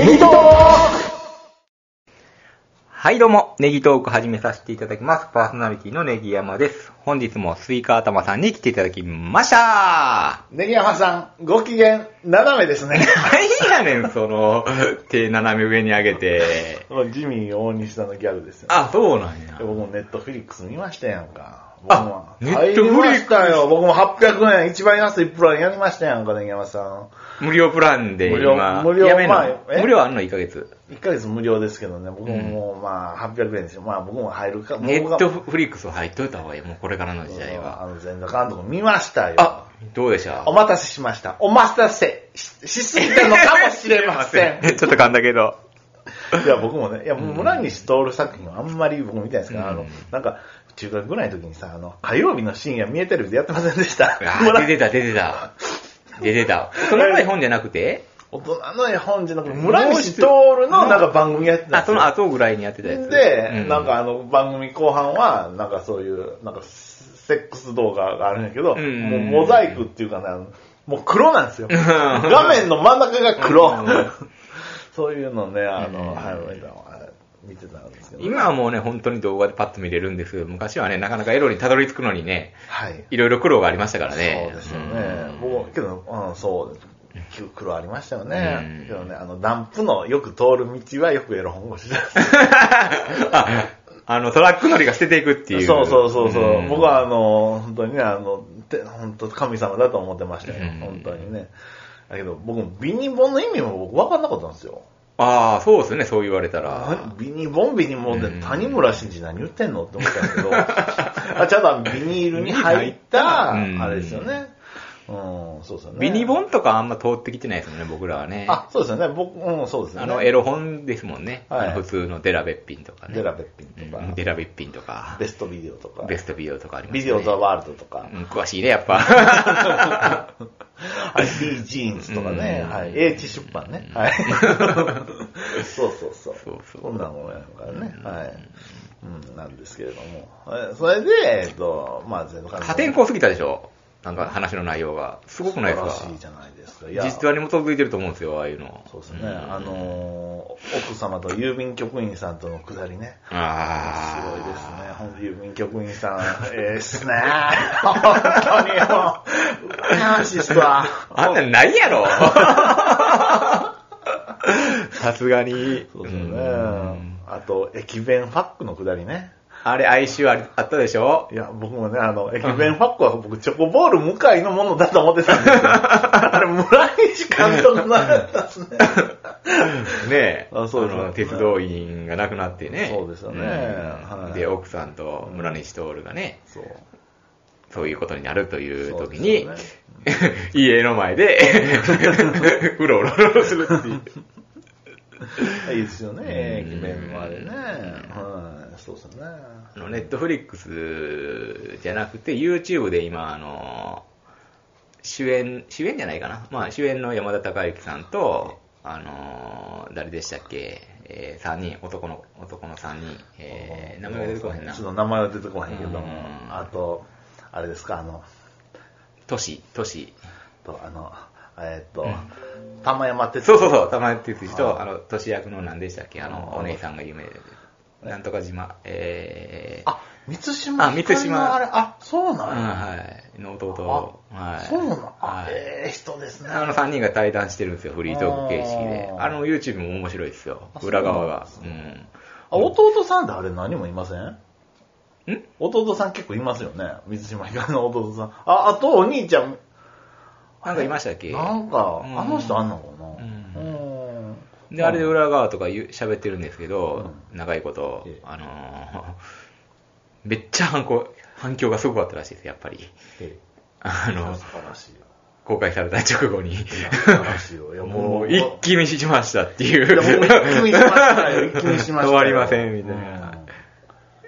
ネギトーはい、どうも、ネギトーク始めさせていただきます。パーソナリティのネギ山です。本日もスイカ頭さんに来ていただきましたはネギ山さん、ご機嫌斜めですね。いやねん、その、手斜め上に上げて。ジミー大西さんのギャグですよ、ね。あ、そうなんや。僕もネットフリックス見ましたやんか。あネットフリックスよ。僕も800円、一番安いプランやりましたやんか、ネギ山さん。無料プランで無料今、無料まあえ？無料あんの ?1 ヶ月。1ヶ月無料ですけどね、僕ももう、まあ、800円ですよ。まあ、僕も入るか、ネットフリックス入っといた方がいい。もうこれからの時代あは。の、全裸監督見ましたよ。あ、どうでした？お待たせしました。お待たせししすぎたのかもしれません。ちょっと噛んだけど。いや、僕もね、いや、村西徹作品はあんまり僕見たいんですけど、うんあの、なんか、中学ぐらいの時にさ、あの、火曜日の深夜見えテレビでやってませんでした？出てた、出てた。出てた。その前本じゃなくて？大人の絵本じゃなくて、村西徹のなんか番組やってたんあ、ですよ。その後ぐらいにやってたやつ。で、うんなんかあの番組後半は、なんかそういう、なんかセックス動画があるんやけど、うんもうモザイクっていうかね、あのもう黒なんですよ。画面の真ん中が黒うん。そういうのね、あうんの、はい、見てたんですけど、今はもうね、本当に動画でパッと見れるんですけど、昔はね、なかなかエロにたどり着くのにね、はい。いろいろ苦労がありましたからね。そうですよね。僕、けど、うん、そうです。苦労ありましたよね。うんけどね、あの、ダンプのよく通る道はよくエロ本腰です。あ、あの、トラック乗りが捨てていくっていう。そうそうそうそう。ん僕はあの、本当にね、あの、て本当神様だと思ってましたよ。うん本当にね。だけど、僕もビニボンの意味も僕分かんなかったんですよ。ああ、そうですね、そう言われたら。何ビニボンビニボンでうん。谷村新司何言ってんの？って思ったんですけど、あちゃんとビニールに入った、うんあれですよね。うん、そうですよね。ビニ本とかあんま通ってきてないですもんね、僕らはね。あ、そうですよね。僕、うん、そうですよね。あの、エロ本ですもんね。はいあの普通のデラべっぴんとかね。デラべっぴんとかうんデラべっぴんとか。ベストビデオとか、ベストビデオとかありますね。ビデオザワールドとか、うん、詳しいね、やっぱ。はい、B ジーンズとかね、うんはい、H 出版ね、はい。そうそうそう。そうそうこんなもんやからね、はい。うん、なんですけれども。はいそれで、えっと、まあ、全部破天荒すぎたでしょなんか話の内容が。すごくないですか？素晴らしいじゃないですか。いや実話に基づいてると思うんですよ、ああいうの。そうですね、んあのー、奥様と郵便局員さんとのくだりね。すああ。ごいですね。ほんと郵便局員さん、ええっすね。本当にもう、羨ましいっすわ。あんなんないやろ さすがに。そうですよねうん。あと、駅弁ファックのくだりね。あれ、哀愁ありあったでしょ？いや、僕もね、あの、駅弁ファックは僕、チョコボール向かいのものだと思ってたんですよ。あれ、村西監督のやったっすね。ねえ。あそうですねの鉄道員が亡くなってね。そうですよねうんはいで、奥さんと村西徹がね、そう。そういうことになるという時そうに、です 家の前で、うろうろうろするっていう。いいですよね、うん駅弁もあれね。はい、そうですよね。あのネットフリックスじゃなくて、YouTube で今、あの、主演、主演じゃないかな。まあ、主演の山田孝之さんと、あの、誰でしたっけ、えー、3人、男の、男の3人、えー、名前が出てこへんなちょ。っと名前は出てこへんけどもうん、あと、あれですか、あの、都市、都市。と、あの、えーっとうん、玉山哲そうそうそう、玉井哲司と、ああの、都市役の何でしたっけ、あの、あお姉さんが有名で。なんとか島、えー、あ、満島あ満島あれ、あ、そううん、なんや。はい、の弟、はい。そうなんあは、い。ええ人ですね。あの3人が対談してるんですよ、フリートーク形式で。あの YouTube も面白いですよあ、裏側が。そうんん。あ弟さんってあれ何もいません？ん？弟さん結構いますよね。水島ひかりの弟さん。あ、あとお兄ちゃん。なんかいましたっけ？なんか、うんあの人あんのかな？で、あれで裏側とか言う喋ってるんですけど、う長いことええ、あのーめっちゃ反響、反響がすごかったらしいです、やっぱり。えあのえ素、晴らしいよ。公開された直後に。もう、一気見しましたっていう。いやもう一気見しましたよ。一気見しましたよ。終わりませんみたいな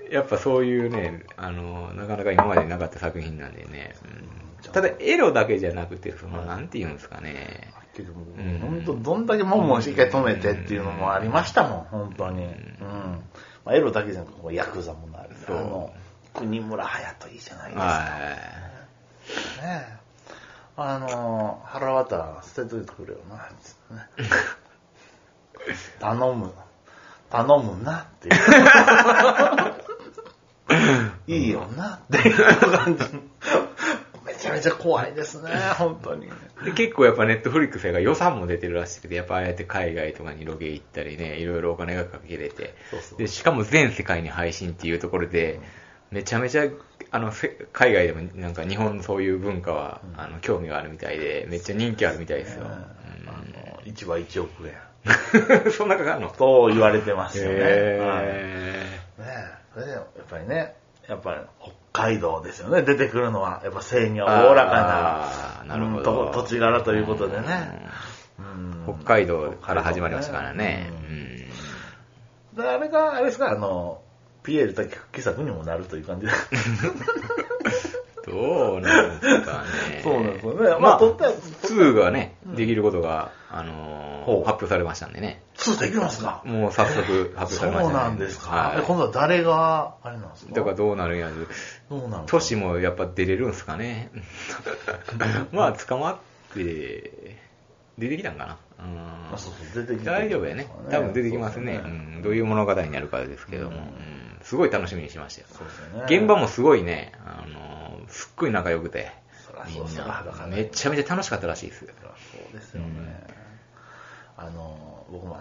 うんやっぱそういうね、あの、なかなか今までになかった作品なんでね。うんただ、エロだけじゃなくて、その、なんて言うんですかね。けど本当どんだけもんもん一回止めてっていうのもありましたもん、本当に。うん。まあ、エロだけじゃなくて、ヤクザもなる。あそうの、国村隼人いいじゃないですか。はねあの、腹渡捨てといてくれよな、つってね。頼む。頼むなっていう。いいよなっていう感じ。めちゃめちゃ怖いですね、本当に。で結構やっぱネットフリックスが予算も出てるらしくて、やっぱああやって海外とかにロケ行ったりね、いろいろお金がかけれてそうそう、で、しかも全世界に配信っていうところで、めちゃめちゃ、あの、せ海外でもなんか日本のそういう文化は、あの、興味があるみたいで、めっちゃ人気あるみたいですよ。あの、1話1億円。う んそんなかかるの？と言われてますよね。はいへねえ、それでやっぱりね、やっぱり北海道ですよね、出てくるのは、やっぱ性にはおおらかななるほどうんと土地柄ということでね。うんー北海道から始まりましたからね。であれが、あれですか、あの、ピエール滝復帰作にもなるという感じで。うんどうなんですかね。そうなんですよね。まあ、まあ、撮ったやつ、2がね、できることが、あの発表されましたんでね。2できますかもう早速発表さそうれましたね。なんですか。はいえ今度は誰が、あれなんですか？だからどうなるんやろ。どうなんですか都市もやっぱ出れるんすかね。まあ、捕まって、出てきたんかな？うんあそうそう出てきて大丈夫やね。多分出てきますね。そうすねん、どういう物語になるかですけども、うんうんすごい楽しみにしましたよ。そうですよね。現場もすごいね、あのーすっごい仲良くて、そうみんそめちゃめちゃ楽しかったらしいです。そうですよね。あの、僕も、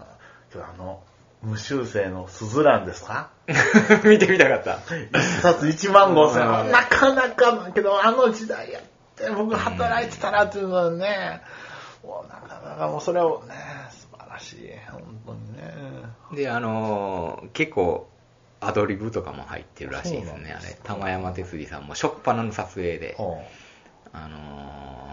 今日あの、無修正のスズランですか？見てみたかった。一冊1万5千。なかなかだけど、あの時代やって、僕働いてたらっていうのはね、もうなかなかもうそれをね、素晴らしい。本当にね。で、あのー結構、アドリブとかも入ってるらしいですね、あれ。玉山哲司さんも、初っ端の撮影で、ほあの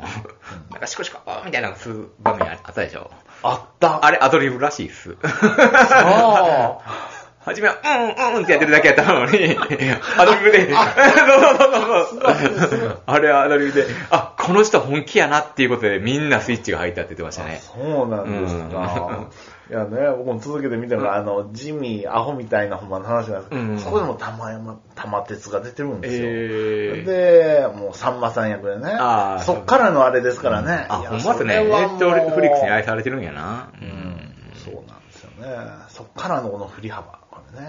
ーなんかシコシコみたいなのする場面あったでしょ。うあった。あれアドリブらしいっす。あ 初めは、うんうんってやってるだけやったのに、アドリブで、そうそうそうそう。あれアドリブで、あ、この人本気やなっていうことでみんなスイッチが入ったって言ってましたね。そうなんですか。いやね、僕も続けて見てるから、あの、ジミー、アホみたいなほんまの話なんですけど、うんそこでも玉山、玉鉄が出てるんですよ。えーで、もうさんまさん役でねあー。そっからのあれですからね。あ、いやほんまっすね。ネットフリックスに愛されてるんやな。ううんん。そうなんですよね。そっからのこの振り幅。これね。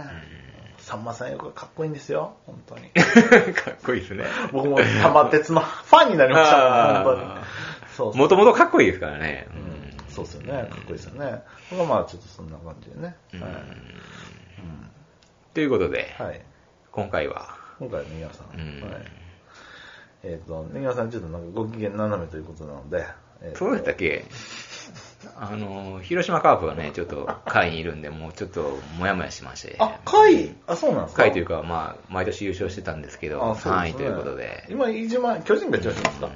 さんまさん役がかっこいいんですよ。本当に。かっこいいですね。僕も玉鉄のファンになりました。本当に。そうそうもともとかっこいいですからね。うんそうですよね。かっこいいですよね。僕はまあちょっとそんな感じでね。うんはい。ということで、はい。今回は、今回はネギワさん。うんはい。えっ、と、ネギワさんちょっとなんかご機嫌斜めということなので、えーとそうだったっけ？あの、広島カープがね、ちょっと会にいるんで、もうちょっともやもやしまして。あ、会あ、そうなんですか？会というか、まあ、毎年優勝してたんですけど、あそうですね3位ということで、今、一番、巨人が調子ですかうん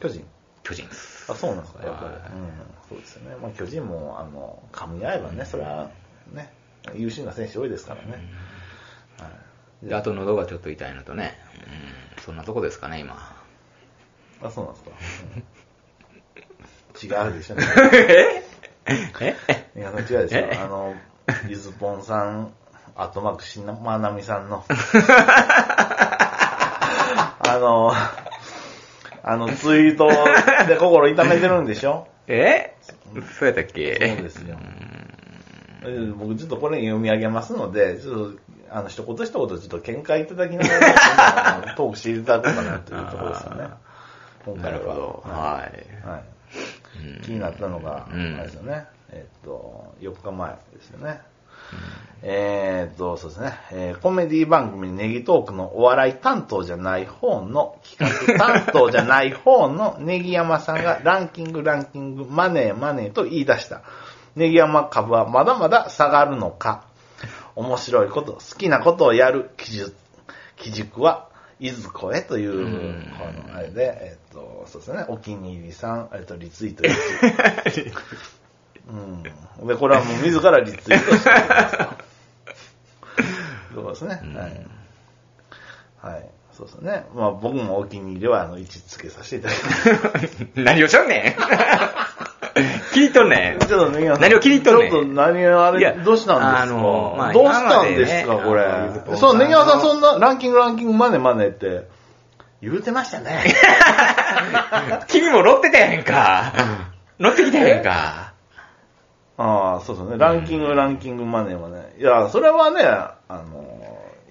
巨人？巨人です。あ、そうなんですか、やっぱり。はいうん、そうですよね。まあ、巨人も、あの、噛み合えばね、それは、ね、優秀な選手多いですからね。はい。で、あと喉がちょっと痛いのとね、うん、そんなとこですかね、今。あ、そうなんですか？うん違うでしょ、ね。え？いや、違うでしょえ？あの、ゆずぽんさん、あとマークしな、まなみさんの、あの、あの、ツイートで心痛めてるんでしょ？え？そうやったっけ？そうですよえー僕ちょっとこれ読み上げますので、ちょっと、あの、一言一言ちょっと見解いただきながら、トークしていただこうかなというところですよね。今な回は。るほど。ははい。い。はいうん気になったのが、あうんれですよね。えっと、4日前ですよね。えーっと、そうですね、えーコメディ番組ネギトークのお笑い担当じゃない方の、企画担当じゃない方のネギ山さんが ランキングランキングマネーマネーと言い出した。ネギ山株はまだまだ下がるのか。面白いこと、好きなことをやる基準、基軸は、いずこへという、うんこのあれで、えっと、そうですね、お気に入りさん、えっと、リツイート1。うん。で、これはもう自らリツイートしてる。そうですね。はい。はい。そうですね。まあ僕もお気に入りは、あの、位置つけさせていただきます。何をしょんねん切り取んねんちょっとね、何を切り取んねんちょっと何をあれ、どうしたんですか？あのまあどうしたんですか、これ？んそう、ネギワさんそんなランキングランキングマネマネって言うてましたね。君も乗ってたやんか。乗ってきたやんか。あああ、そうですね。ランキング、ランキングマネーはね。いや、それはね、あの、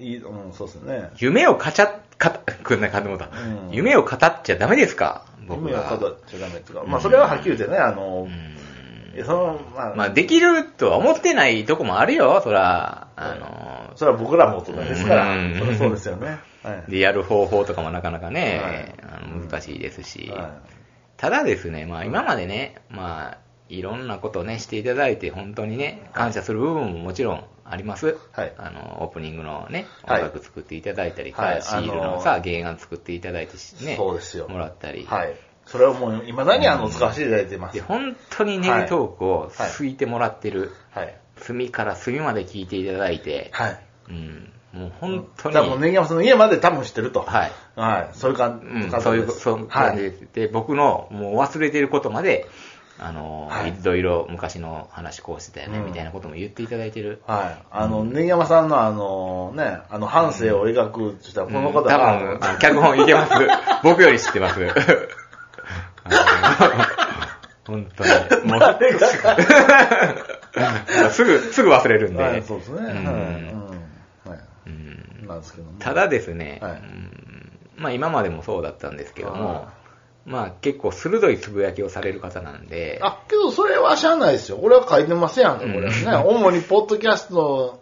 いい、うん、そうですね。夢をかちゃ、かた、こんな感じもだ、うん夢を語っちゃダメですか？僕夢をが。語っちゃダメっていうか、まあそれははっきり言ってね、あの、いやその、まあ、まあ、できるとは思ってないとこもあるよ、そら。あの、それは僕らも大人ですから、うんそそうですよね。はい。で、やる方法とかもなかなかね、はいあの難しいですし。はただですね、まあ今までね、まあ、いろんなことをね、していただいて、本当にね、感謝する部分ももちろんあります。はいあの、オープニングのね、はい音楽作っていただいたり、はいシールあののさ、原案作っていただいてね、そうですよもらったり。はい。それはもう、未だにあの、使わせていただいてます。で、本当にネギトークをはいすいてもらってる。はい。隅から隅まで聞いていただいて、はい。うん、もう本当に、多分、ネギ山さんの家まで多分知ってると。はい。はい。そういう感じ、うん、そういう、そういう感じで僕のもう忘れてることまで、あの、はいいろいろ昔の話こうしてたよね、うんみたいなことも言っていただいてる。はい。あの、ネギ山さんのあの、ね、あの、半生を描くって言ったら、この方うん多が、分、脚本いけます。僕より知ってます。本当に。もう、誰が すぐ、すぐ忘れるんで。はい、そうですね。うんはい。うん。はい。うんなんですけども。ただですね、はいうんまあ今までもそうだったんですけどもは、まあ結構鋭いつぶやきをされる方なんで、あ、けどそれはしゃあないですよ。俺は書いてますやんか、これはね。主にポッドキャスト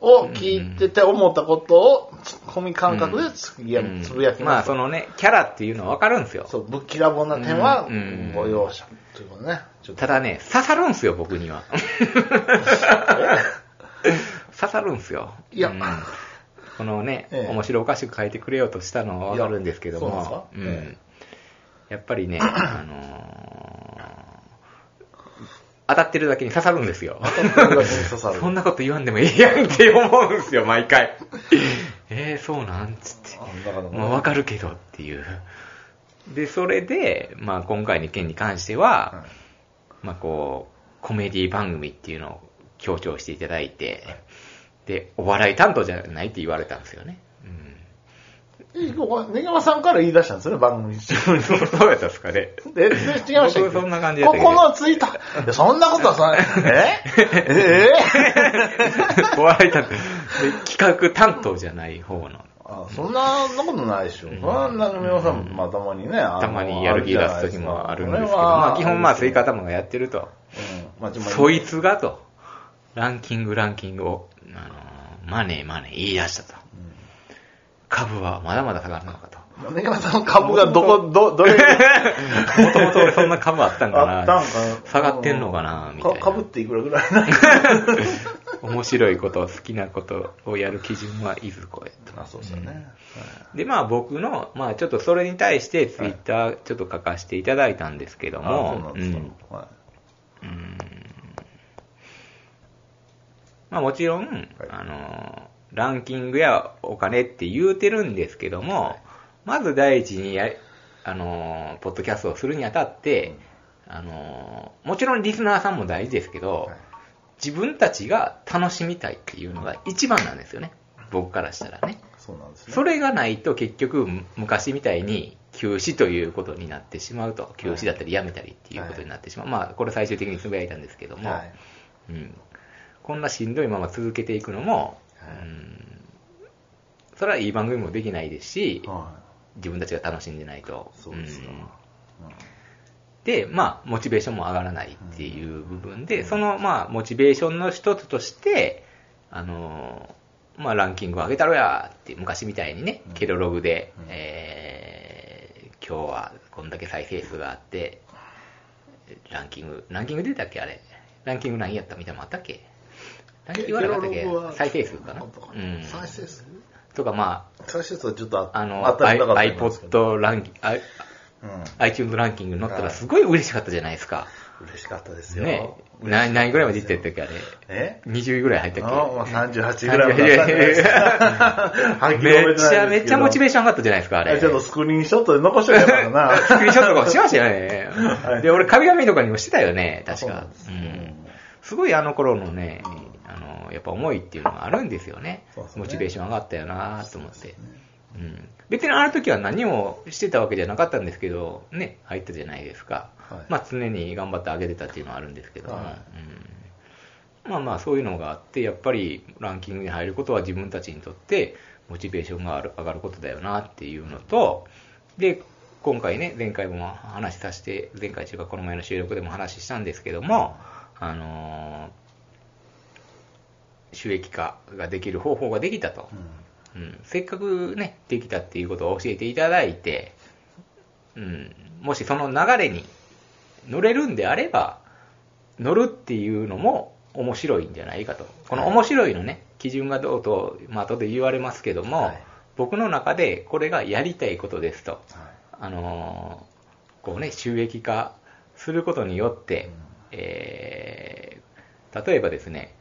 を聞いてて思ったことを、ツッコミ感覚でつぶやうんつぶやきまあます。そのね、キャラっていうのはわかるんですよ。そう、ぶっきらぼうな点はうんうんご容赦ということね。ただね、刺さるんすよ、僕には。刺さるんすよ。いやうんこのね、ええ面白おかしく書いてくれようとしたのはわかるんですけどいやそうですか？うんやっぱりね、あのー当たってるだけに刺さるんですよ。そんなこと言わんでもいいやんって思うんですよ、毎回。えー、そうなんつって。あだからねまあ、わかるけどっていう。で、それで、まあ、今回の件に関しては、はいまあ、こう、コメディ番組っていうのを強調していただいて、で、お笑い担当じゃないって言われたんですよね。うん。えここネギ山さんから言い出したんですよね、番組中に。そうそうやったんですかね。で、で違いました僕そんな感じここのツイート、いやそんなことはさ、え？え？え？お笑い企画担当じゃない方の。あそんなことないでしょ。そんな、ネギ山さん、まあたまにね、たまにやる気出す時もあるんですけど、まあ基本まあスイカ玉がやってると。うんそいつがと、ランキングランキングを、あのーマネーマネー言い出したと。株はまだまだ下がるのかと。ネギ山さんの株がどこ、ど、どれ、もともと俺そんな株あったんかな。あったんかな。下がってんのかなみたいな。かぶっていくらぐらいな。面白いこと、好きなことをやる基準はいずこへと。あ、そうですよね。で、まあ僕の、まあちょっとそれに対してツイッターちょっと書かせていただいたんですけどあそうも、うん。まあもちろん、はい。あの、ランキングやお金って言うてるんですけども、まず第一にや、あの、ポッドキャストをするにあたって、あの、もちろんリスナーさんも大事ですけど、はい自分たちが楽しみたいっていうのが一番なんですよね。僕からしたらね。い。そうなんですね。それがないと結局昔みたいに休止ということになってしまうと、休止だったりやめたりっていうことになってしまう。まあこれ最終的につぶやいたんですけども、はい。うん、こんなしんどいまま続けていくのも、それはいい番組もできないですし、は自分たちが楽しんでないと。い。そうですか。んで、まあ、モチベーションも上がらないっていう部分で、その、まあ、モチベーションの一つとして、あの、まあ、ランキング上げたろやって、昔みたいにね、ケロログで、うんえー今日はこんだけ再生数があって、ランキング、ランキング出たっけあれ。ランキング何やったみたいなのあったっけ？ランキングはなかったっけ？再生数かな？うん。再生数とか、ま再生数はちょっとあ、あの、iPod ランキング、あうん。iTunes ランキングに載ったらすごい嬉しかったじゃないですか。嬉しかったですよ。ね何何位ぐらいまでいってったっけあれ？え？20位ぐらい入ったっけあまあ38ぐらいま でめちゃめっちゃモチベーション上がったじゃないですか、あれ。ちょっとスクリーンショットで残しとけばよかったな。スクリーンショットとかしましたよね。はいで、俺、神々とかにもしてたよね、確か。すうん。すごいあの頃のね、やっぱ思いっていうのがあるんですよね。ねモチベーション上がったよなと思って。うん。別にあの時は何もしてたわけじゃなかったんですけど、ね、入ったじゃないですか。はいまあ常に頑張ってあげてたっていうのはあるんですけども。はいうんまあまあそういうのがあって、やっぱりランキングに入ることは自分たちにとってモチベーションが上がることだよなっていうのと、で、今回ね、前回も話させて、前回というかこの前の収録でも話したんですけども、あのー収益化ができる方法ができたと。うん、せっかくね、できたっていうことを教えていただいて、うん、もしその流れに乗れるんであれば、乗るっていうのも面白いんじゃないかと。この面白いのね、基準がどうと、まあ後で言われますけども、はい。僕の中でこれがやりたいことですと。はい。あのーこうね、収益化することによって、えー例えばですね、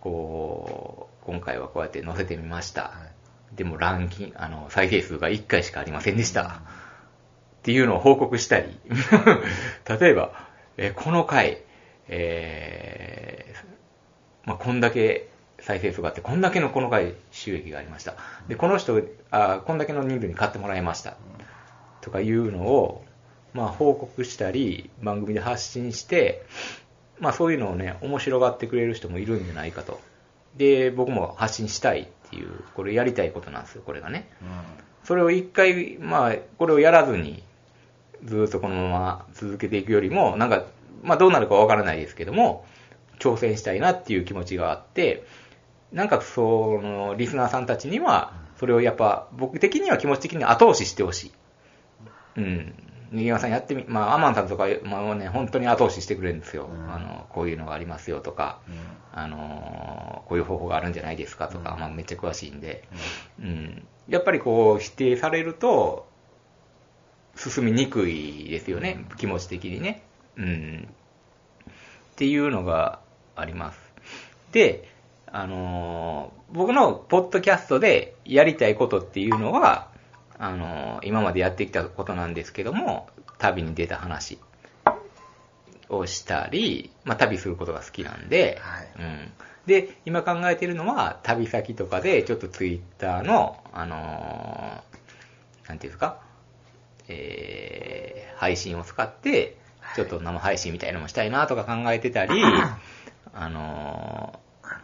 こう、今回はこうやって載せてみました。はいでもランキング、あの、再生数が1回しかありませんでした。っていうのを報告したり、例えば、えーこの回、えーまあ、こんだけ再生数があって、こんだけのこの回収益がありました。で、この人、あこんだけの人数に買ってもらいました。とかいうのを、まあ、報告したり、番組で発信して、まあ、そういうのをね、面白がってくれる人もいるんじゃないかと。で、僕も発信したいっていう、これやりたいことなんですよ、これがね。それを一回、まあ、これをやらずに、ずっとこのまま続けていくよりも、なんか、まあどうなるかわからないですけども、挑戦したいなっていう気持ちがあって、なんかその、リスナーさんたちには、それをやっぱ、僕的には気持ち的に後押ししてほしい。うん。新山さんやってみ、まあ、アマンさんとか、まあね、本当に後押ししてくれるんですよ。うんあの、こういうのがありますよとか、あの、こういう方法があるんじゃないですかとか、まあめっちゃ詳しいんで、うん。やっぱりこう、否定されると、進みにくいですよね、気持ち的にね。うん。っていうのがあります。で、あのー僕のポッドキャストでやりたいことっていうのは、あのー今までやってきたことなんですけども、旅に出た話をしたり、まあ旅することが好きなんで、はい。うん。で、今考えてるのは、旅先とかで、ちょっとツイッターの、あのーなんていうんですか、えー配信を使って、ちょっと生配信みたいなのもしたいなとか考えてたり、あのー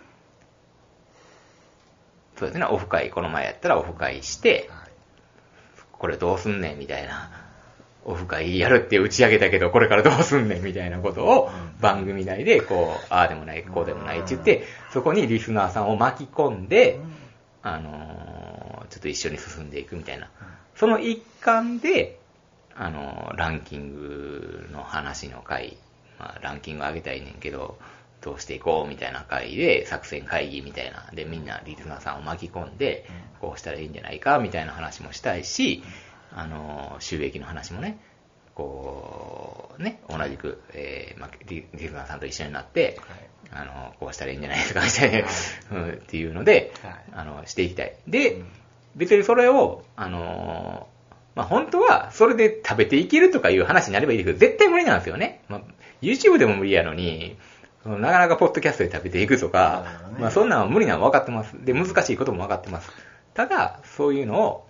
そうですね、オフ会、この前やったらオフ会して、はいこれどうすんねんみたいな、オフ会やるって打ち上げたけど、これからどうすんねんみたいなことを番組内で、こう、ああでもない、こうでもないって言って、そこにリスナーさんを巻き込んで、あのーちょっと一緒に進んでいくみたいな。その一環で、あのーランキングの話の回、まあ、ランキング上げたいねんけど、どうしていこうみたいな回で、作戦会議みたいな、で、みんなリスナーさんを巻き込んで、こうしたらいいんじゃないかみたいな話もしたいし、あのー収益の話もね、こう、ね、同じく、えーまあ、リリスナーさんと一緒になって、あの、こうしたらいいんじゃないですか、みたいな、うん、っていうので、はい。あの、していきたい。で、別にそれを、あのーまあ、本当は、それで食べていけるとかいう話になればいいですけど、絶対無理なんですよね。まあ、YouTube でも無理やのに、そのなかなかポッドキャストで食べていくとかねまあ、そんなんは無理なのは分かってます。で、難しいことも分かってます。ただ、そういうのを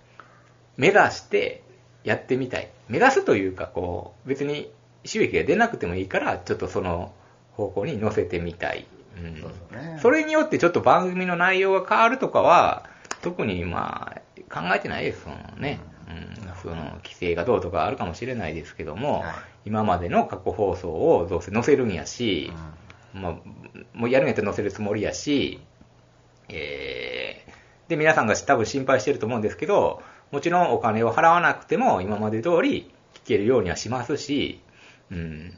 目指してやってみたい。目指すというか、こう、別に収益が出なくてもいいから、ちょっとその方向に乗せてみたい。うんそれによってちょっと番組の内容が変わるとかは、特にまあ、考えてないですもんね。うん、その、規制がどうとかあるかもしれないですけども、はい今までの過去放送をどうせ載せるんやし、まあ、もうやるんやったら載せるつもりやし、えー、で、皆さんが多分心配してると思うんですけど、もちろんお金を払わなくても今まで通り聞けるようにはしますし、うん。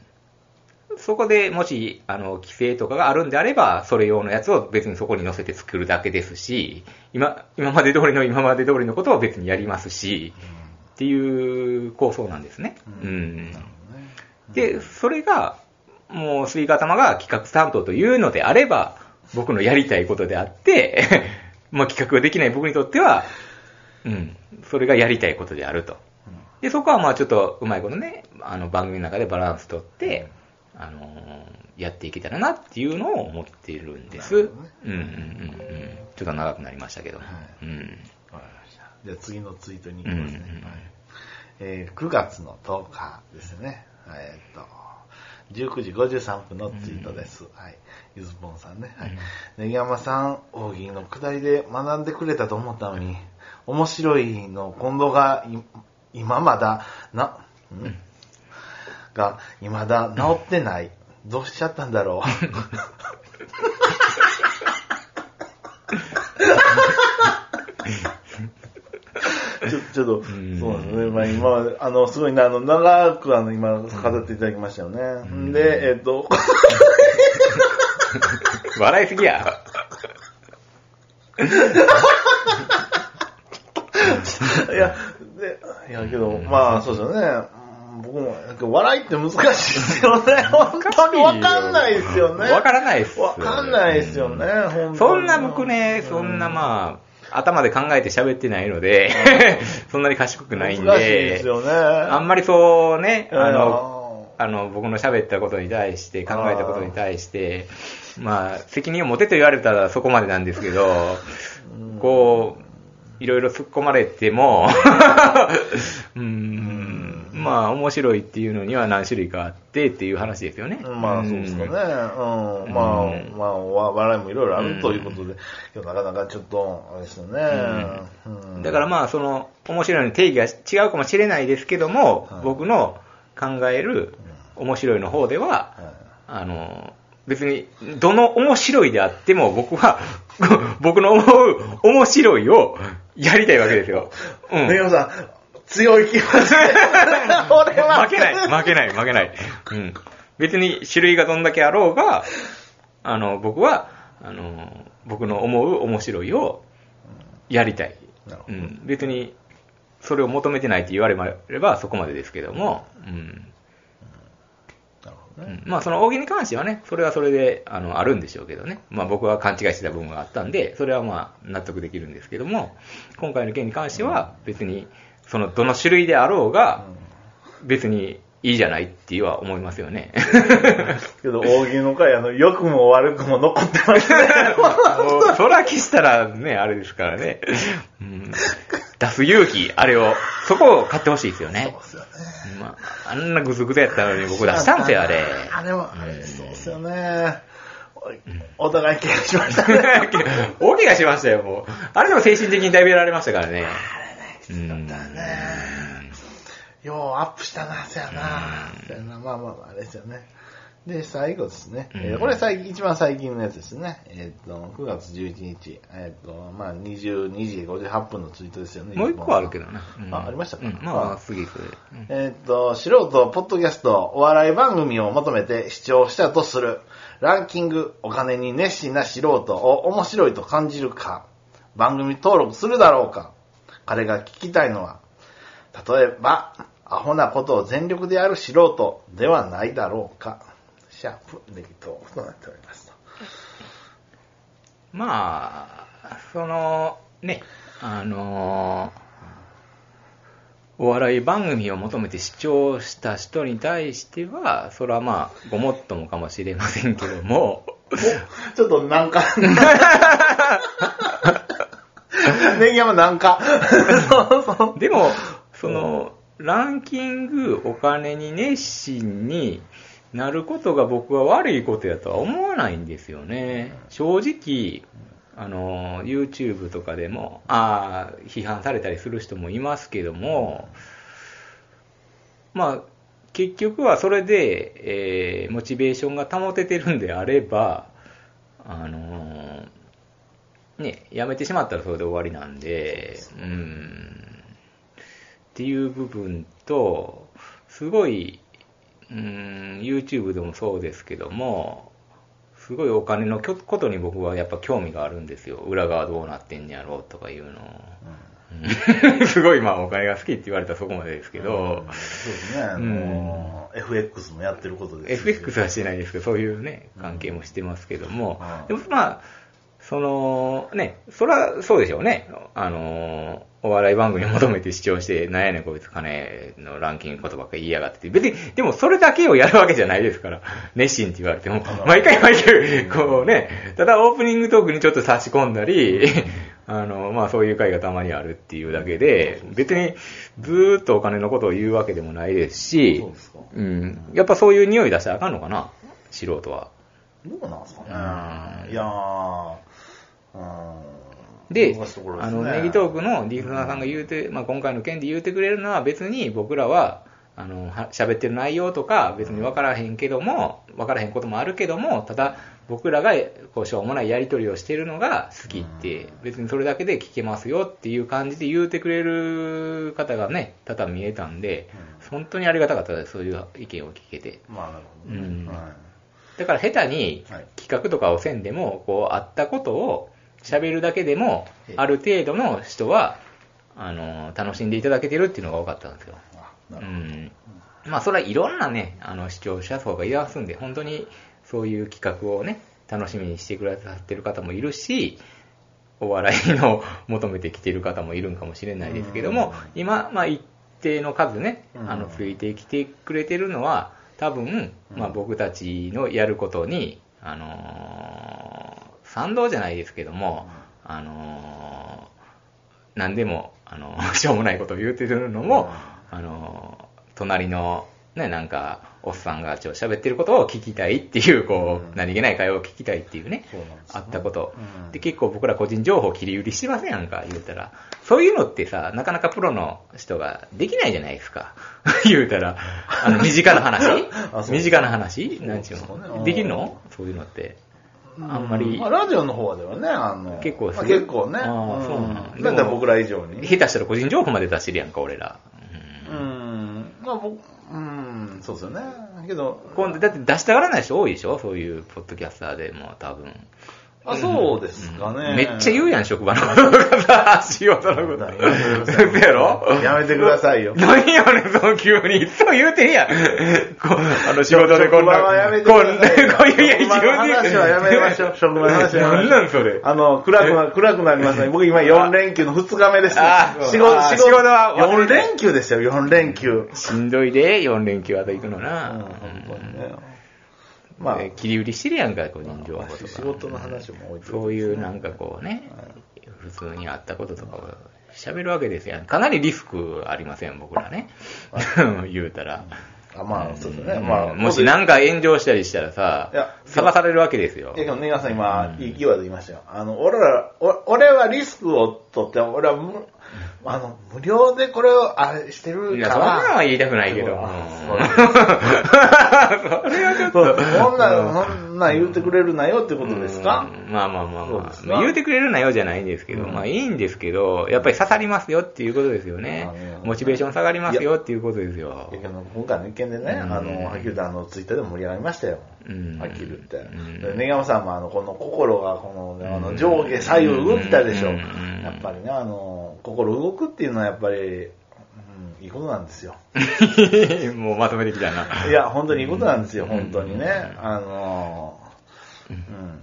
そこでもし、あの、規制とかがあるんであれば、それ用のやつを別にそこに載せて作るだけですし、今、今まで通りの今まで通りのことは別にやりますし、っていう構想なんですね。ううんん。なるほどねで、それが、もう、スイカ頭が企画担当というのであれば、僕のやりたいことであって、まあ企画ができない僕にとっては、うん、それがやりたいことであると。で、そこはまあちょっとうまいことね、あの番組の中でバランスとって、あのーやっていけたらなっていうのを思っているんです。ねうんうんうんうん。ちょっと長くなりましたけども。はいうん。わかりました。じゃあ次のツイートに行きますね。うんうんうんはいえー9月の10日ですね。えーっと、19時53分のツイートです。はい。ゆずぽんさんね。はい。ネギ山さん、大喜利のくだりで学んでくれたと思ったのに、面白いの近藤がい今まだ、な、んが、未だ治ってない。どうしちゃったんだろう。ちょちょっと、そうですね。まあ今、あの、すごいな、あの、長くあの、今、語っていただきましたよね。で、えっと、笑いすぎや。いや、で、いやけど、まあ、そうですよね。うん僕も、笑いって難しいですよね。本当にわかんないですよね。わからないっす。わかんないですよね、本当にそんな僕ね、そんなまあ、頭で考えて喋ってないので、そんなに賢くないん難しいですで、よね。あんまりそうね、あの、あの、僕の喋ったことに対して、考えたことに対して、まあ、責任を持てと言われたらそこまでなんですけど、こう、いろいろ突っ込まれても、うーん、まあ、面白いっていうのには何種類かあってっていう話ですよね。まあ、そうですかね。うん。まあ、まあ、わ笑いもいろいろあるということで、なかなかちょっと、あれですよね。うんだからまあ、その、面白いの定義が違うかもしれないですけども、はい僕の考える面白いの方では、はいあの、別に、どの面白いであっても、僕は、僕の思う面白いをやりたいわけですよ。うん。さん、強い気持ちで。俺は。負けない、負けない、負けない。うん。別に種類がどんだけあろうが、あの、僕は、あの、僕の思う面白いをやりたい。うん。別に、それを求めてないって言われればそこまでですけども、うん。なるほどね。うんまあ、その大喜利に関してはね、それはそれで、あの、あるんでしょうけどね。まあ、僕は勘違いしてた部分があったんで、それはまあ、納得できるんですけども、今回の件に関しては、別に、その、どの種類であろうが、別にいいじゃないっては思いますよね。けど、大喜利の回、あの、良くも悪くも残ってますね。そら消したらね、あれですからね。うん、出す勇気、あれを、そこを買ってほしいですよね。そうですよね。まあ、あんなグズグズやったのに僕出したんですよ、あれ。あれは、そうですよね。おお互い怪我しましたね。大 怪我しましたよ、もう。あれでも精神的にだいぶやられましたからね。うんだね。ようアップしたな、そやな。そやな、まあまあまあ、あれですよね。で、最後ですね。えーこれ最近、一番最近のやつですね。えっ、と、9月11日。えっ、と、まあ、22時58分のツイートですよね。もう一個あるけどな。うんあありましたか？うんまあ、次それ。うんえっ、と、素人、ポッドキャスト、お笑い番組を求めて視聴したとする、ランキング、お金に熱心な素人を面白いと感じるか、番組登録するだろうか、彼が聞きたいのは、例えば、アホなことを全力でやる素人ではないだろうか、シャープ、ネギトとなっておりますと。まあ、その、ね、あのお笑い番組を求めて視聴した人に対しては、それはまあ、ごもっともかもしれませんけども、おちょっとなんか、ネギ山なんか、そうそう。でも、その、ランキング、お金に熱心になることが僕は悪いことやとは思わないんですよね。正直、あの、YouTube とかでも、ああ、批判されたりする人もいますけども、まあ、結局はそれで、えーモチベーションが保ててるんであれば、あのね、やめてしまったらそれで終わりなんで、うん、っていう部分と、すごい、うん、YouTube でもそうですけども、すごいお金のことに僕はやっぱ興味があるんですよ。裏側どうなってんやろうとかいうの。を。うん。すごいまあお金が好きって言われたらそこまでですけど、そうですね、あの FX もやってることですし。FX はしてないですけど、そういうね、関係もしてますけども、うん。でもまあ、その、ね、それはそうでしょうね。あの、お笑い番組を求めて視聴して、なんやねんこいつ金のランキングことばっかり言いやがってて、別に、でもそれだけをやるわけじゃないですから、熱心って言われても、毎回毎回、こうね、ただオープニングトークにちょっと差し込んだり、あの、まあそういう会がたまにあるっていうだけで、別にずーっとお金のことを言うわけでもないですしそうですか、うん。やっぱそういう匂い出したらあかんのかな素人は。どうなんですかね。うんいやー、うん。で、あね。の、ネギトークのリスナーさんが言うて、まあ今回の件で言うてくれるのは別に僕らは、あの、は喋ってる内容とか別に分からへんけども、分からへんこともあるけども、ただ僕らがこうしょうもないやり取りをしてるのが好きって、別にそれだけで聞けますよっていう感じで言うてくれる方がね、多々見えたんで、本当にありがたかったです、そういう意見を聞けて。まあ、なるほどね。うん。はい。だから下手にはい。企画とかをせんでも、こう、あったことを喋るだけでもええ、ある程度の人は、あの、楽しんでいただけてるっていうのが多かったんですよ。あうん。まあ、それはいろんなね、あの、視聴者層がいらっしゃるんで、本当にそういう企画をね、楽しみにしてくださってる方もいるし、お笑いの求めてきてる方もいるんかもしれないですけども、今、まあ、一定の数ね、あの、うんついてきてくれてるのは、多分、まあ、僕たちのやることに、あのー賛同じゃないですけども、あのー何でも、あの、しょうもないことを言うてるのも、あの、隣の、ね、なんか、おっさんがちょっと喋ってることを聞きたいっていう、こう何気ない会話を聞きたいっていうねそうなんです、あったこと。うん。で、結構僕ら個人情報切り売りしてませんやんか、言うたら。そういうのってさ、なかなかプロの人ができないじゃないですか。言うたら、あの、身近な話？身近な話？なんちゅうの？できるの？そういうのって。あんまりまあ、ラジオの方ではね、あの、結構まあ結構ね。あーそうなんんだ僕ら以上に。下手したら個人情報まで出してるやんか、俺ら。ううんん。まあ僕、うん、そうですよね。けど、今度だって出したがらない人多いでしょ？そういうポッドキャスターでも多分。あ、そうですかね。めっちゃ言うやん、職場のこととかさ、仕事のこと。やめてくださいそうやろやめてくださいよ。何やねん、その急に。いつも言うてんやん。こあの仕事でこんな。職場はやめてくこんな、ださいよこういや、職場の話はやめましょう職場の話はやめましょう何なんそれ。あの、暗くな、暗くなりますね。僕今4連休の2日目ですよあ仕事、あ仕事は忘れ4て連休でしたよ、4連休。しんどいで、4連休あと行くのうん、な。本当にね。まあ、で切り売りしてるやんか、個人情報とか。仕事の話も置いてそういうなんかこうね、普通にあったこととかを喋るわけですやん。かなりリスクありません、僕らね。言うたら。あまあ、そうですね。うんまあ、もしなんか炎上したりしたらさいや、探されるわけですよいや、。でもね、皆さん今、いいキーワード言いましたよ。あの、俺ら、お俺はリスクを取って、俺は無、あの、無料でこれを、あれしてるいや、かそんなのら、は言いたくないけど。それはちょっと。こんなん、そんなん言うてくれるなよってことですか？うんまあまあまあまあ。言うてくれるなよじゃないんですけど、うんまあいいんですけど、やっぱり刺さりますよっていうことですよね。モチベーション下がりますよっていうことですよ今回の意見でね、うんあの、はっきり言ってあの、ツイッターでも盛り上がりましたよ。うんはっきり言って。根山さんもあの、この心が、この、あうんの上下左右動いたでしょ。うんやっぱりね、あの、心動くっていうのはやっぱり、うん、いいことなんですよ。もうまとめてきたな。いや、本当にいいことなんですよ、うん本当にね。あの、うん、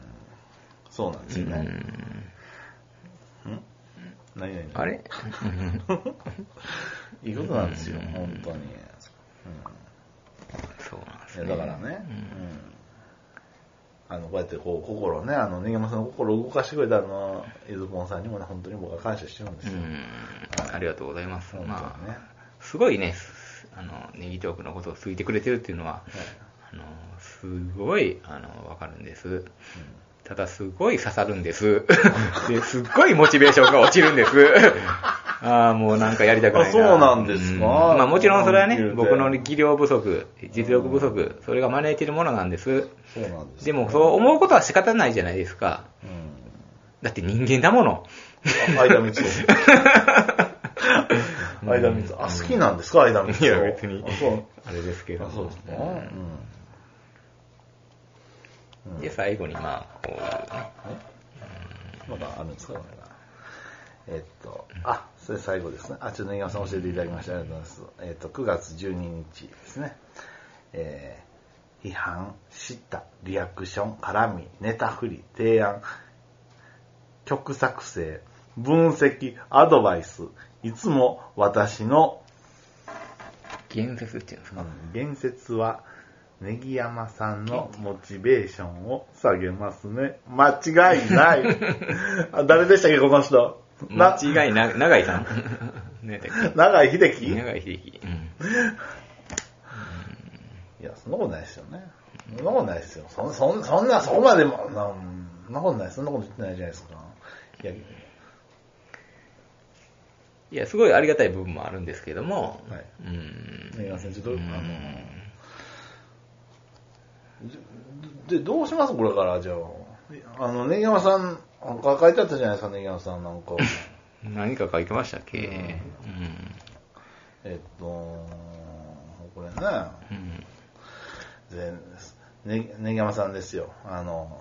そうなんですよね。うん何々あれいいことなんですよ、本当に。うんそうなんですね。だからね、うんあの、こうやってこう、心ね、あの、根山さんの心を動かしてくれたあの、エズポンさんにもね、本当に僕は感謝してるんですよ。うん。ありがとうございます。ねまあ、すごいね、あの、ネギトークのことをついてくれてるっていうのは、あの、すごい、あの、わかるんです。ただ、すごい刺さるんです。ですっごいモチベーションが落ちるんです。ああ、もうなんかやりたくないな。あそうなんですか？まあもちろんそれはねうん、僕の技量不足、実力不足、それが招いているものなんです。そうなんですでも、そう思うことは仕方ないじゃないですか。うん。だって人間だもの。あ相田光夫。相田。あ、好きなんですか？相田光夫。いや別にあ、そう。あれですけどあ、そうですか。うん。で、最後にまあ、こういうね、まだあるんですかこれが。えっと、あ、それ最後ですね。あ、ちょっと根山さん教えていただきましてありがとうございます。えっと、9月12日ですね。えー、批判、知った、リアクション、絡み、ネタ振り、提案、曲作成、分析、アドバイス、いつも私の言説っていうんですか？言説はネギ山さんのモチベーションを下げますね。間違いない。あ誰でしたっけ、この人？な？間違いな、長井さん。ね 長井秀け樹？長井秀樹。うんいや、そんなことないですよね。そんなことないですよ。そんそんそんな、そこまでも、なそんなことない。そんなこと言ってないじゃないですか。いや、いや、すごいありがたい部分もあるんですけども、はいうん。ネギ山さん、ちょっと、あうんの、で、どうします？これから、じゃあ。あの、ネギ山さん、なんか書いてあったじゃないですか、ネギ山さん、なんか。何か書いてましたっけ、うんうんえっと、これね、うんでね、ネギ山さんですよ。あの、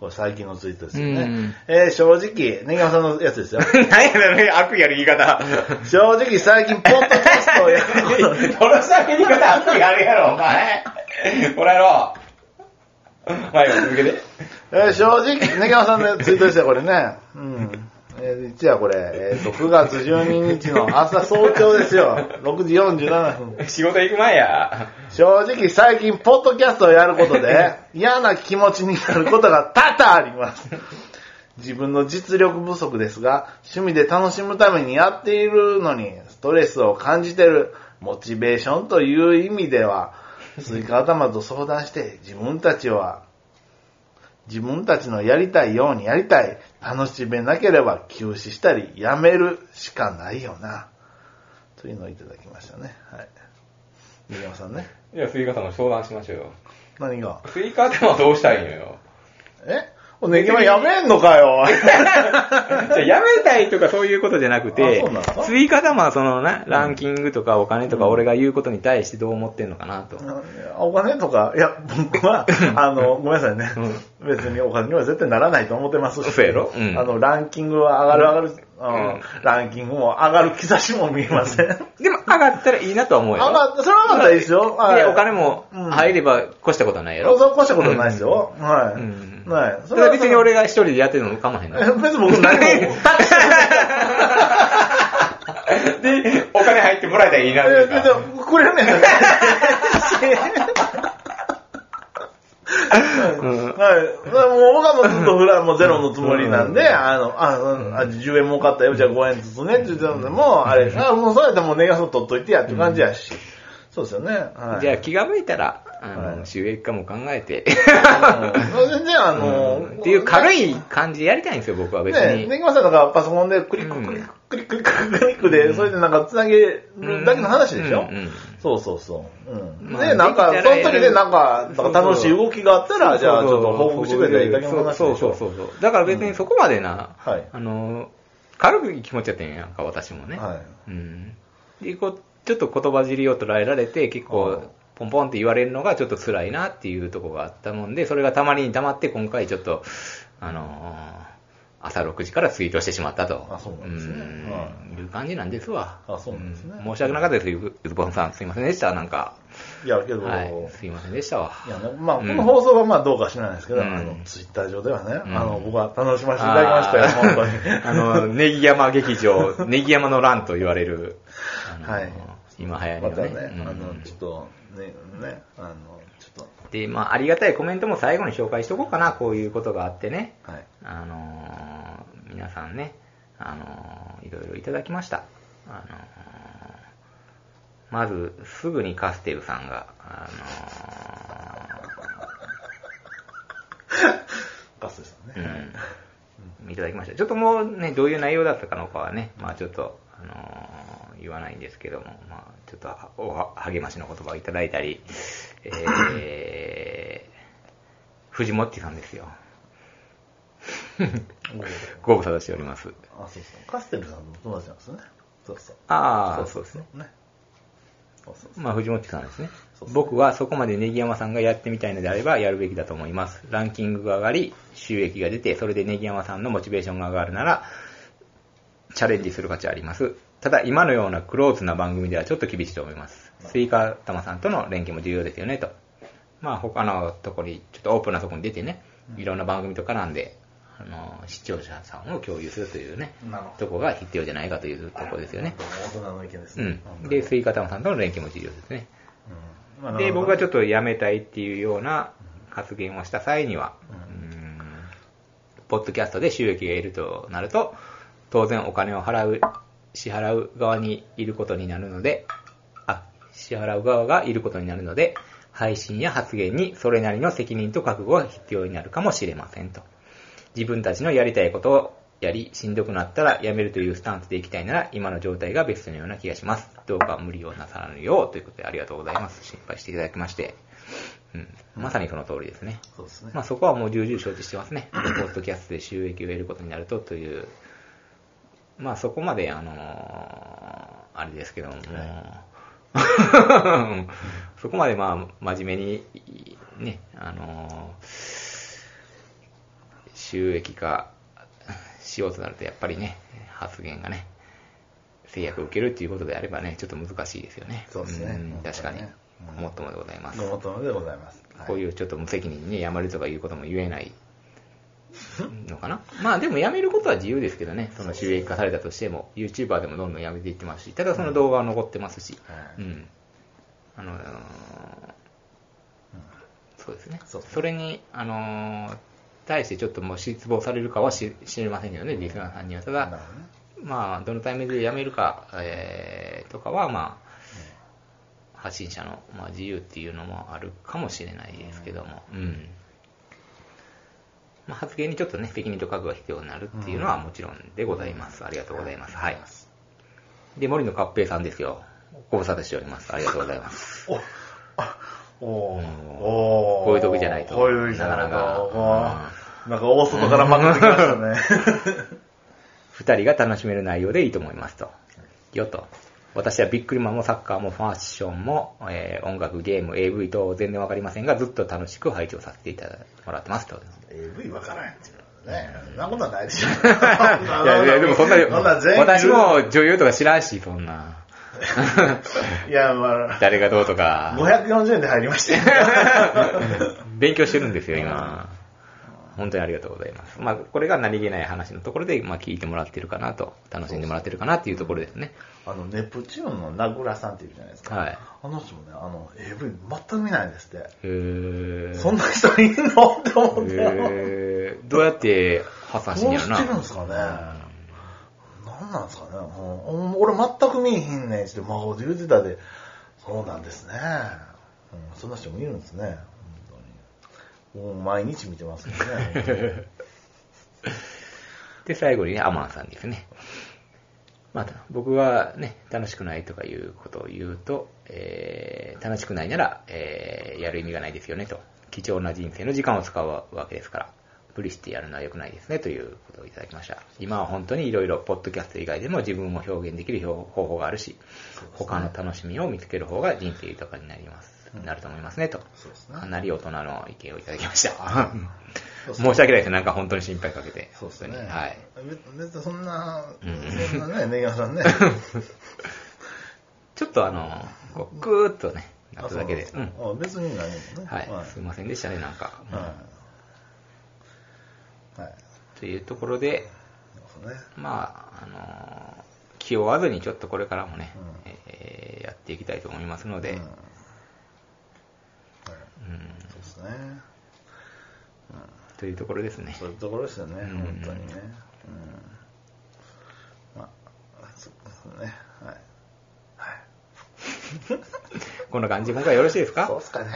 これ最近のツイートですよね。うんえー正直、ネギ山さんのやつですよ。何やろね、悪意ある言い方。正直最近、ポッドキャストをやることにこの 喋り方悪意あるやろ、お前。これやろ。はい、続けて。えー正直、ネギ山さんのツイートですよ、これね。うん。えー、一夜これ、えっ、と、9月12日の朝早朝ですよ。6時47分。仕事行く前や。正直最近、ポッドキャストをやることで、嫌な気持ちになることが多々あります。自分の実力不足ですが、趣味で楽しむためにやっているのに、ストレスを感じてる、モチベーションという意味では、スイカ頭と相談して、自分たちは、自分たちのやりたいようにやりたい。楽しめなければ休止したり、やめるしかないよな。というのをいただきましたね。はい。ネギ山さんね。いや、スイカさんも相談しましょうよ。何が？スイカ頭どうしたいのよ。え？おネギマやめんのかよ。じゃあやめたいとかそういうことじゃなくあてそうなんですか、スイカ頭はそのな、ランキングとかお金とか俺が言うことに対してどう思ってんのかなと。お金とか、いや、僕は、あの、ごめんなさいね。う別にお金には絶対ならないと思ってますし。そうんあの、ランキングは上がる上がる、うんランキングも上がる兆しも見えません。上でも上がったらいいなとは思うよ。がって、それは上がったらいいですよ。はいで、お金もうん入れば越したことはないやろ？そう越したことないですよ。はい。うんはい。それは別に俺が一人でやってるのも構わへんえの。別に僕何も、で、お金入ってもらえたらいいなえ別にくれんねん。うん。はい。もう僕はもうずっとフラもうゼロのつもりなんで、あの、あ、うん。あ10円儲かったよ、じゃあ5円ずつね。って言ってたので、もう、あれ、あ、もうそうやったらもうネガソ取っといてやって感じやし。そうですよね。はい。じゃあ気が向いたら、あはいの、収益化も考えて、うん全然あの、っていう軽い感じでやりたいんですよ、僕は別ね、に。ネギマさんとかパソコンでクリックうんクリッククリッククリッククリックで、それでなんか繋げるだけの話でしょ？うんうんそうそうそう。うん。まあで、なんか、その時でなんか、なんか楽しい動きがあったら、じゃあちょっと報告してくれたらいいだけの話でしょ？そうそうそうそう。だから別にそこまでな、はいあの、軽い気持ちやったんやんか、私もね。はい。うん。で、こう、ちょっと言葉尻を捉えられて、結あ構、ポンポンって言われるのがちょっと辛いなっていうところがあったもんで、それがたまりに溜まって、今回ちょっと、あのー朝6時からツイートしてしまったと。あそうなんですねうんはいう感じなんですわ。あそうなんですね申し訳なかったです、ゆずぼんさん。すいませんでした、なんか。いや、けど、はい。すいませんでしたわ。いやね、まあ、こうんの放送がまあどうか知らないですけど、うんあの、ツイッター上ではね、うんあの、僕は楽しませていただきましたよ、本当に。あの、ネギ山劇場、ネギ山の乱と言われる、はい今流行りのね。またね、うんあの、ちょっと、ね、ね、あの、ちょっで、まあ、ありがたいコメントも最後に紹介しとこうかな、こういうことがあってね。と、はい。あのー皆さんね、あのーいろいろいただきました。あのーまず、すぐにカステルさんが、あガスですよのーね。うん、いただきました。ちょっともうね、どういう内容だったかのかはね、まあちょっと、あのー言わないんですけども、まあちょっとはおは励ましの言葉をいただいたり、えー、藤もっちさんですよ。ご無沙汰しております。あ、そうそう。カステルさんの友達なんですね。そうそう。ああ、そうですね。ね。まあ、藤本さんですね僕はそこまでネギ山さんがやってみたいのであればやるべきだと思います。ランキングが上がり、収益が出て、それでネギ山さんのモチベーションが上がるなら、チャレンジする価値はあります。ただ、今のようなクローズな番組ではちょっと厳しいと思います。スイカ玉さんとの連携も重要ですよね、と。まあ、他のとこに、ちょっとオープンなとこに出てね、いろんな番組と絡んで、あの、視聴者さんを共有するというね、とこが必要じゃないかというところですよね。大人の意見ですね。うん。で、スイカ玉さんとの連携も重要ですね。うんで、僕がちょっと辞めたいっていうような発言をした際には、うんポッドキャストで収益が得るとなると、当然お金を払う、支払う側にいることになるので、あ、支払う側がいることになるので、配信や発言にそれなりの責任と覚悟が必要になるかもしれませんと。自分たちのやりたいことをやり、しんどくなったらやめるというスタンスでいきたいなら、今の状態がベストのような気がします。どうか無理をなさらぬようということでありがとうございます。心配していただきまして。うん。まさにその通りですね。そうですね。まあそこはもう重々承知してますね。ポッドキャストで収益を得ることになるとという、まあそこまで、あのーあれですけども、そこまでまあ真面目に、ね、あのー収益化しようとなるとやっぱりね、発言がね、制約を受けるっていうことであればね、ちょっと難しいですよね。そうですねん確かにうん。ごもっともでございます。ごもっともでございます。はいこういうちょっと無責任にね、辞めるとかいうことも言えないのかな？まあでも辞めることは自由ですけどね、その収益化されたとしても、YouTuber でもどんどん辞めていってますし、ただその動画は残ってますし、はいうん。あのーそうですね。それに、あのー対してちょっともう失望されるかは知知りませんけどね、リスナーさんには。ただ。まあ、どのタイミングで辞めるか、えーとかは、まあ、発信者の、まあ、自由っていうのもあるかもしれないですけども、うん。まあ、発言にちょっとね、責任と覚悟が必要になるっていうのはもちろんでございます。ありがとうございます。はい。で、森野合平さんですよ。ご無沙汰しております。ありがとうございます。お、あ、おこういう時じゃないとこういう時じゃないと。なかなかあーなんか大外からまくってきましたね。二人が楽しめる内容でいいと思いますと。よと。私はビックリマンもサッカーもファッションも、えー音楽、ゲーム、AV と全然わかりませんが、ずっと楽しく拝聴させていただもらってますと。AV わからんっていうのはね。そんなことはないでしょ。い いやいや、でもそんな、私も女優とか知らんし、そんな。いや、まあ、誰がどうとか。540円で入りましたよ。勉強してるんですよ、今。本当にありがとうございます。まあ、これが何気ない話のところで、まあ、聞いてもらってるかなと、楽しんでもらってるかなっていうところですね。あの、ネプチューンの名倉さんっていうじゃないですか。はい。あの人もね、あの、AV 全く見ないんですって。へー。そんな人いんの？って思って。どうやって発散してんどうし。てるんですかね。なんなんですかね。う俺全く見えへんねんって真顔で言うてたで、そうなんですね。うん、そんな人もいるんですね。本当に。もう毎日見てますけどね。で、最後にね、アマンさんですね。また、僕がね、楽しくないとかいうことを言うと、えー、楽しくないなら、えー、やる意味がないですよねと。貴重な人生の時間を使うわけですから、無理してやるのは良くないですねということをいただきました。今は本当にいろいろ、ポッドキャスト以外でも自分を表現できる方法があるし、他の楽しみを見つける方が人生豊かになります。なると思いますねと。かなり大人の意見をいただきました。申し訳ないです。なんか本当に心配かけて。そうですね。はい。別別にそんな、うんそんなね、ネギワさんね。ちょっとあの、こう、グーッとね、なっただけで。別に何もね。はい。すいませんでしたね、なんか。というところで、ね。まあ、あの、気負わずにちょっとこれからもね、うんえーやっていきたいと思いますので、うんはいうんそうですね。というところですね。そういうところですよね、うん本当にね。うん。まあ、そうですね。はい。はい。こんな感じで今回よろしいですか？そうっすかね。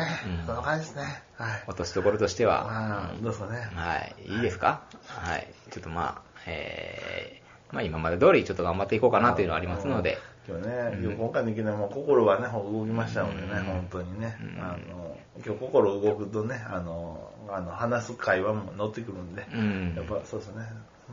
うんそんな感じですね。はい。落としどころとしては。まあ、どうですかね。はい。いいですか？はい。ちょっとまあ、えー、まあ今まで通りちょっと頑張っていこうかなというのはありますので、今日ね、うん今回のいきなりもう心がね、動きましたのでね、うん本当にね、うんあの、今日心動くとね、あの、あの話す会話も乗ってくるんで、うんやっぱそうですね、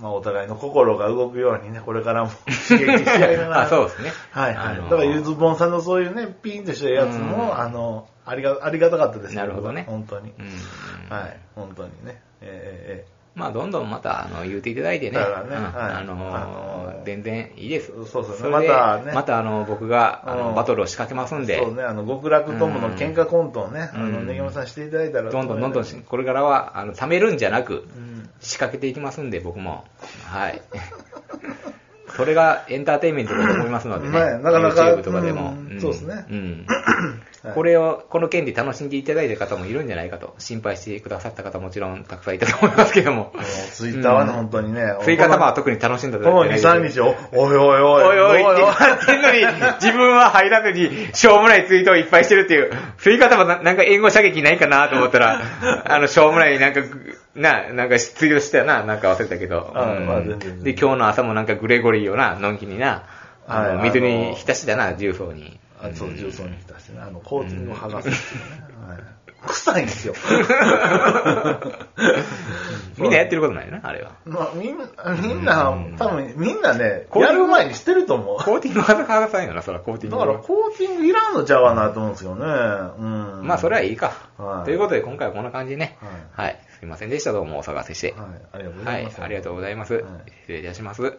まあお互いの心が動くようにね、これからも 刺激し合いながら。あ、そうですね。はいはい。あのだからゆずぼんさんのそういうね、ピンとしたやつも、うんあの、ありが、ありがたかったですなるほどね本当に。うんはい、本当にね。えええまあ、どんどんまた、あの、言うていただいてね。だからねうんはいあのあのー全然いいです。そうそうれでまたねまた、あの、僕が、あの、うんバトルを仕掛けますんで、そうね、あの、極楽友の喧嘩コントをね、うんあの、ネギマさんしていただいたら。どんどんどんどんし、これからは、あの、貯めるんじゃなく、うん。仕掛けていきますんで、僕も。はい。それがエンターテインメントだと思いますのでね。ねなかなか YouTube とかでも。うんそうですねうん。はいこれを、この件で楽しんでいただいた方もいるんじゃないかと、心配してくださった方もちろんたくさんいたと思いますけども。ツイッターはね、うん本当にね。追加玉は特に楽しんだこの2、3日、おおいおいおい。おいおいって言ってんのに、自分は入らずに、しょうもないツイートをいっぱいしてるっていう、追加玉ななんか援護射撃ないかなと思ったら、あの、しょうもないなんか、な、なんかツイートしたよな、なんか忘れたけど。あうんまあ全然全然で、今日の朝もなんかグレゴリーをな、のんきにな、あのはい水に浸したな、重曹に。あそう、重曹に浸してね、あの、コーティングを剥がすっていうね。はい臭いんですよ。みんなやってることないよな、あれは。まあ、みんな、みんな、多分、みんなね、やる前にしてると思う。コーティングは剥がさんよな、そら、コーティングは。だから、コーティングいらんのちゃうかなと思うんですよね。うん。まあ、それはいいか。はいということで、今回はこんな感じでね。ははい。すいませんでした。どうもお騒がせして。はい、ありがとうござはいいます。。ありがとうございます。はい失礼いたします。うん